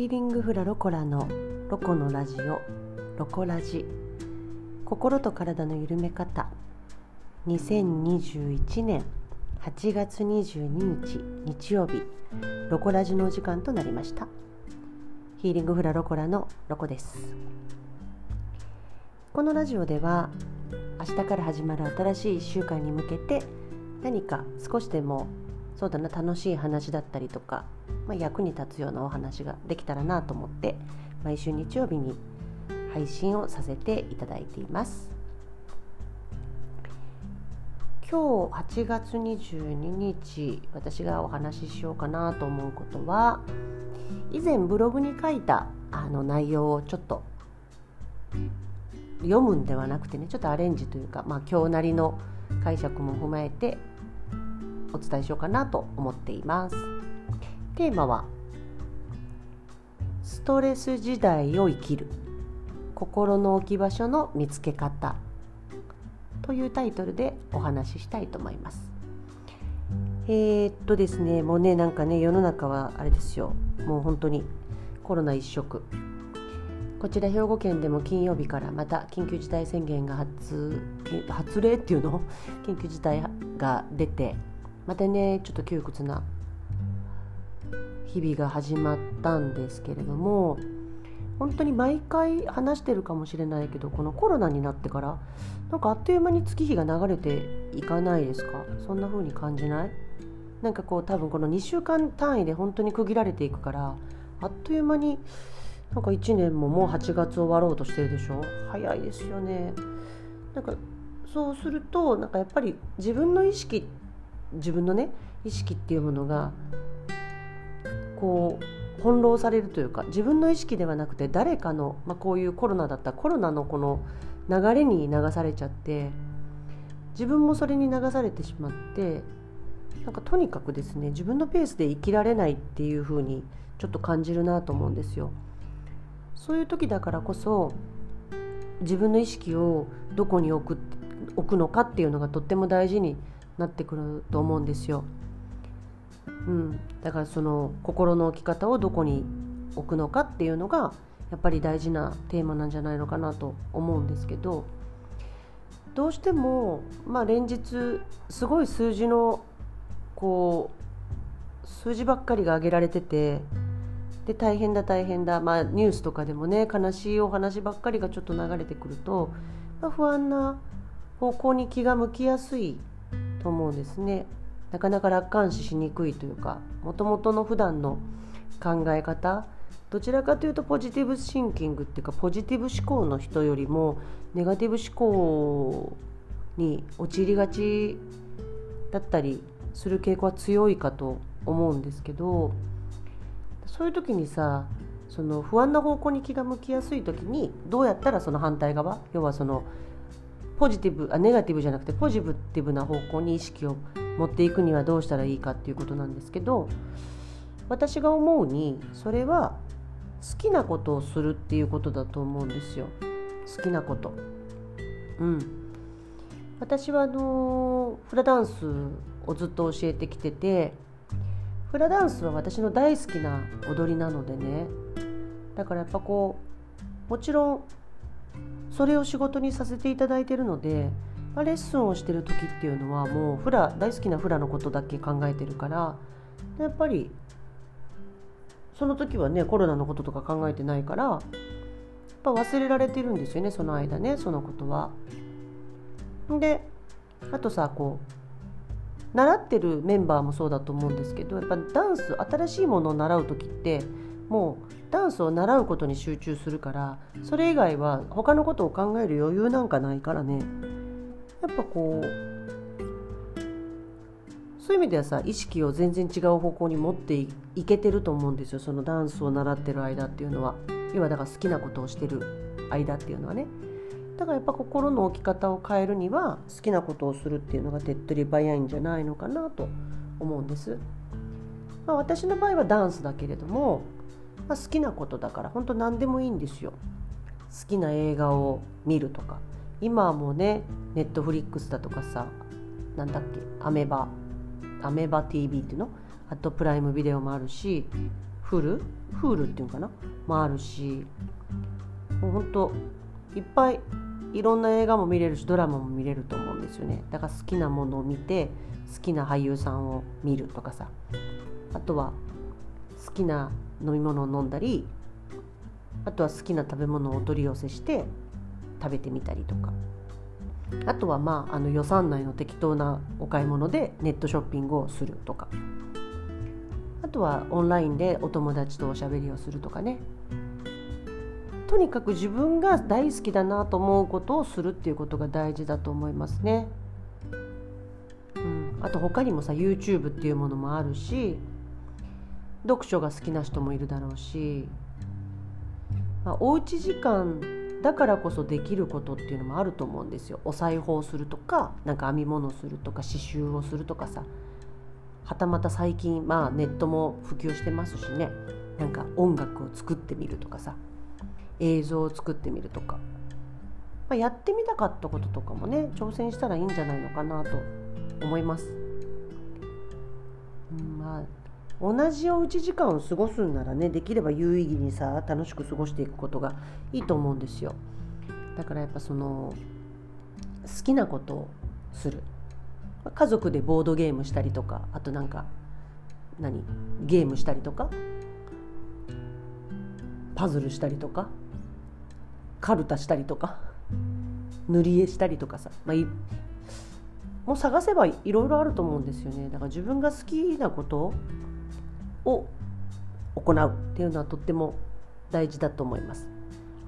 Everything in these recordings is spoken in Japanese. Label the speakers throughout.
Speaker 1: ヒーリングフラロコラのロコのラジオロコラジ。心と体の緩め方。2021年8月22日日曜日。ロコラジのお時間となりました。ヒーリングフラロコラのロコです。このラジオでは明日から始まる新しい1週間に向けて何か少しでもそうだな楽しい話だったりとか、まあ、役に立つようなお話ができたらなと思って毎週日曜日に配信をさせていただいています。今日8月22日私がお話ししようかなと思うことは以前ブログに書いたあの内容をちょっと読むんではなくてねちょっとアレンジというか、まあ、今日なりの解釈も踏まえてお伝えしようかなと思っています。テーマはストレス時代を生きる。心の置き場所の見つけ方。というタイトルでお話ししたいと思います。えー、っとですねもうねなんかね世の中はあれですよ。もう本当にコロナ一色。こちら兵庫県でも金曜日からまた緊急事態宣言が発発令っていうの？緊急事態が出てまたねちょっと窮屈な日々が始まったんですけれども本当に毎回話してるかもしれないけどこのコロナになってからなんかあっという間に月日が流れていかないですか？そんな風に感じない？なんかこう多分この2週間単位で本当に区切られていくからあっという間になんか1年ももう8月終わろうとしてるでしょ？早いですよね。なんかそうするとなんかやっぱり自分の意識自分のね意識っていうものがこう翻弄されるというか自分の意識ではなくて誰かの、まあ、こういうコロナだったコロナのこの流れに流されちゃって自分もそれに流されてしまってなんかとにかくですね自分のペースで生きられないっていう風にちょっと感じるなと思うんですよ。そういう時だからこそ自分の意識をどこに置く置くのかっていうのがとっても大事になってくると思うんですよ。うん、だからその心の置き方をどこに置くのかっていうのがやっぱり大事なテーマなんじゃないのかなと思うんですけどどうしても、まあ、連日すごい数字のこう数字ばっかりが挙げられててで大変だ大変だ、まあ、ニュースとかでもね悲しいお話ばっかりがちょっと流れてくると、まあ、不安な方向に気が向きやすいと思うんですね。なかなか楽観視しにくいというかもともとの普段の考え方どちらかというとポジティブシンキングっていうかポジティブ思考の人よりもネガティブ思考に陥りがちだったりする傾向は強いかと思うんですけどそういう時にさその不安な方向に気が向きやすい時にどうやったらその反対側要はそのポジティブあネガティブじゃなくてポジティブな方向に意識を持っていくにはどうしたらいいかっていうことなんですけど私が思うにそれは好きなことをするっていうことだと思うんですよ。好きなこと。うん。私はあのフラダンスをずっと教えてきててフラダンスは私の大好きな踊りなのでね。だからやっぱこうもちろんそれを仕事にさせていただいてるので、まあ、レッスンをしてる時っていうのはもうフラ大好きなフラのことだけ考えてるからやっぱりその時はねコロナのこととか考えてないからやっぱ忘れられてるんですよねその間ねそのことは。であとさこう習ってるメンバーもそうだと思うんですけどやっぱダンス新しいものを習う時ってもうダンスを習うことに集中するからそれ以外は他のことを考える余裕なんかないからね。やっぱこうそういう意味ではさ意識を全然違う方向に持っていけてると思うんですよ。そのダンスを習ってる間っていうのは。要はだから好きなことをしてる間っていうのはね。だからやっぱ心の置き方を変えるには好きなことをするっていうのが手っ取り早いんじゃないのかなと思うんです、まあ、私の場合はダンスだけれどもまあ、好きなことだから本当何でもいいんですよ。好きな映画を見るとか。今はもうねネットフリックスだとかさなんだっけアメバ。アメバ TV っていうの？あとプライムビデオもあるしフル？フールっていうのかな？もあるし。もうほんといっぱいいろんな映画も見れるしドラマも見れると思うんですよね。だから好きなものを見て好きな俳優さんを見るとかさ。あとは好きな飲み物を飲んだりあとは好きな食べ物をお取り寄せして食べてみたりとか。あとはまああの予算内の適当なお買い物でネットショッピングをするとか。あとはオンラインでお友達とおしゃべりをするとかね。とにかく自分が大好きだなと思うことをするっていうことが大事だと思いますね。うん、あと他にもさ YouTube っていうものもあるし読書が好きな人もいるだろうし、まあ、おうち時間だからこそできることっていうのもあると思うんですよ。お裁縫するとかなんか編み物するとか刺繍をするとかさ。はたまた最近まあネットも普及してますしね。なんか音楽を作ってみるとかさ。映像を作ってみるとか、まあ、やってみたかったこととかもね挑戦したらいいんじゃないのかなと思います。まあ同じおうち時間を過ごすんならねできれば有意義にさ楽しく過ごしていくことがいいと思うんですよ。だからやっぱその好きなことをする。家族でボードゲームしたりとかあとなんか何？ゲームしたりとかパズルしたりとかカルタしたりとか塗り絵したりとかさ、まあ、もう探せばいろいろあると思うんですよね。だから自分が好きなことを行うっていうのはとっても大事だと思います。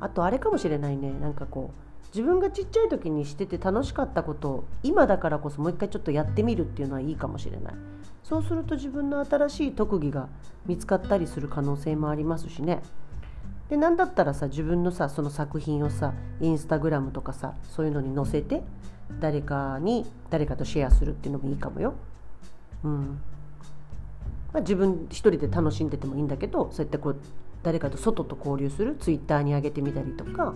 Speaker 1: あとあれかもしれないね。なんかこう自分がちっちゃい時にしてて楽しかったことを今だからこそもう一回ちょっとやってみるっていうのはいいかもしれない。そうすると自分の新しい特技が見つかったりする可能性もありますしね。で何だったらさ自分のさその作品をさインスタグラムとかさそういうのに載せて誰かに誰かとシェアするっていうのもいいかもよ。うん。まあ、自分一人で楽しんでてもいいんだけどそうやってこう誰かと外と交流するツイッターに上げてみたりとか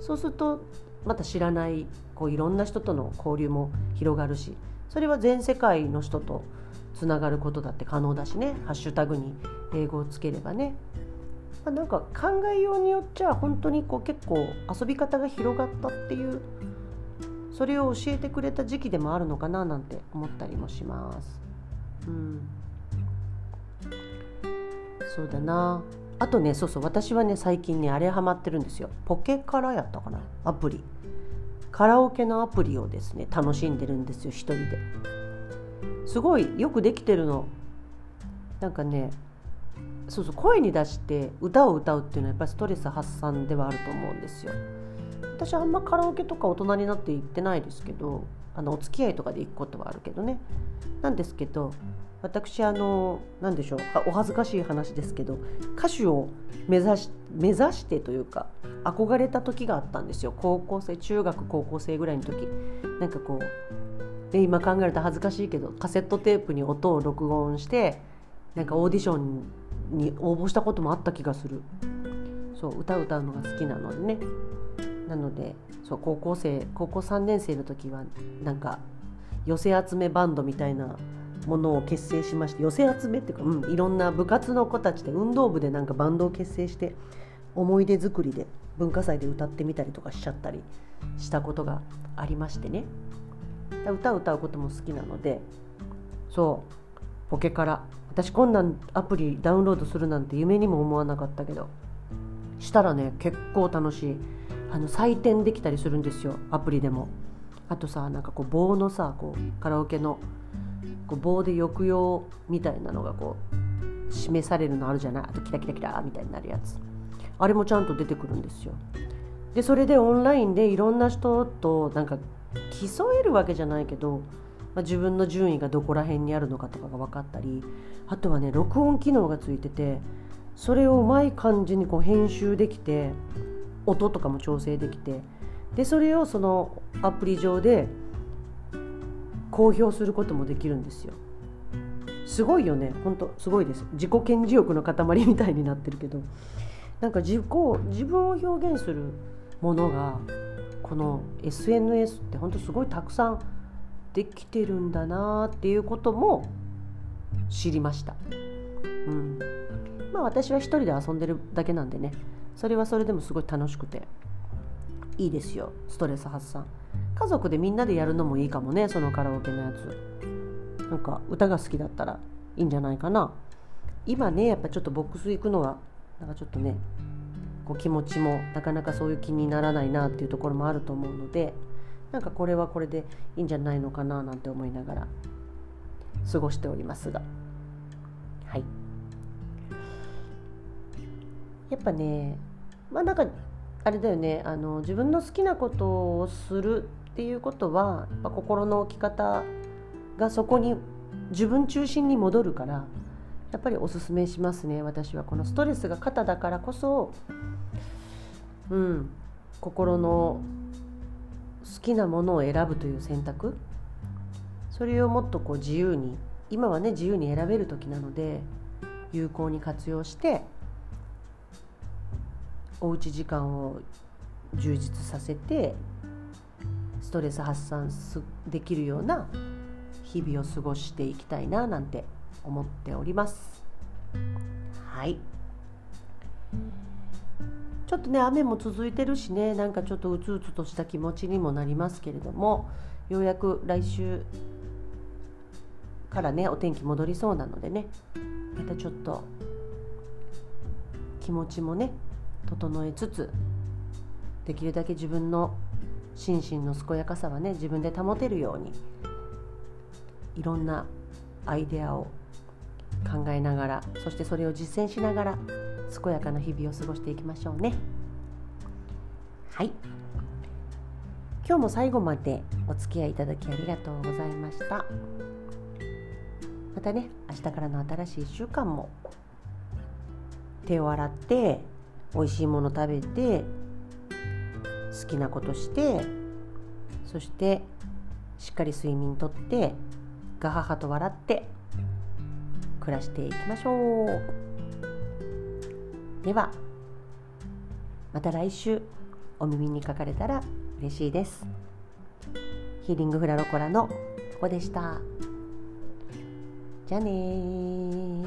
Speaker 1: そうするとまた知らないこういろんな人との交流も広がるしそれは全世界の人とつながることだって可能だしね。ハッシュタグに英語をつければね。まあ、なんか考えようによっちゃ本当にこう結構遊び方が広がったっていうそれを教えてくれた時期でもあるのかななんて思ったりもします。うん、そうだな。あとねそうそう私はね最近ねあれハマってるんですよ。ポケカラやったかな？アプリ。カラオケのアプリをですね楽しんでるんですよ一人で。すごいよくできてるの。なんかねそうそう声に出して歌を歌うっていうのはやっぱりストレス発散ではあると思うんですよ。私あんまカラオケとか大人になって行ってないですけどあのお付き合いとかで行くことはあるけどね。なんですけど私あの何でしょうお恥ずかしい話ですけど歌手を目指し目指してというか憧れた時があったんですよ。高校生中学高校生ぐらいの時。なんかこうで今考えると恥ずかしいけどカセットテープに音を録音してなんかオーディションに応募したこともあった気がする。そう歌歌うのが好きなのでね。なのでそう高校生高校3年生の時はなんか寄せ集めバンドみたいなものを結成しまして寄せ集めっていうか、うん、いろんな部活の子たちで運動部でなんかバンドを結成して思い出作りで文化祭で歌ってみたりとかしちゃったりしたことがありましてね。歌を歌うことも好きなのでそうポケから私こんなんアプリダウンロードするなんて夢にも思わなかったけどしたらね結構楽しい。あの採点できたりするんですよアプリでも。あとさなんかこう棒のさこうカラオケのこう棒で抑揚みたいなのがこう示されるのあるじゃない？あとキラキラキラみたいになるやつ。あれもちゃんと出てくるんですよ。でそれでオンラインでいろんな人となんか競えるわけじゃないけどまあ、自分の順位がどこら辺にあるのかとかが分かったりあとはね録音機能がついててそれをうまい感じにこう編集できて音とかも調整できてでそれをそのアプリ上で公表することもできるんですよ。すごいよね。本当すごいです。自己顕示欲の塊みたいになってるけど。なんか自己自分を表現するものがこの SNS って本当すごいたくさんできてるんだなっていうことも知りました。うん、まあ私は一人で遊んでるだけなんでね。それはそれでもすごい楽しくて。いいですよ。ストレス発散。家族でみんなでやるのもいいかもね。そのカラオケのやつ。なんか歌が好きだったらいいんじゃないかな。今ねやっぱちょっとボックス行くのはなんかちょっとねこう気持ちもなかなかそういう気にならないなっていうところもあると思うのでなんかこれはこれでいいんじゃないのかななんて思いながら過ごしておりますが。はい。やっぱねまあなんかあれだよねあの自分の好きなことをするっていうことはやっぱ心の置き方がそこに自分中心に戻るからやっぱりおすすめしますね私は。このストレスが肩だからこそうん心の好きなものを選ぶという選択。それをもっとこう自由に今はね自由に選べる時なので有効に活用しておうち時間を充実させてストレス発散できるような日々を過ごしていきたいななんて思っております。はい。ちょっとね雨も続いてるしねなんかちょっとうつうつとした気持ちにもなりますけれどもようやく来週からねお天気戻りそうなのでねまたちょっと気持ちもね整えつつできるだけ自分の心身の健やかさはね自分で保てるようにいろんなアイデアを考えながらそしてそれを実践しながら健やかな日々を過ごしていきましょうね。はい。今日も最後までお付き合いいただきありがとうございました。またね明日からの新しい1週間も手を洗って美味しいもの食べて好きなことしてそしてしっかり睡眠とってガハハと笑って暮らしていきましょう。ではまた来週お耳にかかれたら嬉しいです。ヒーリングフラロコラのここでした。じゃあね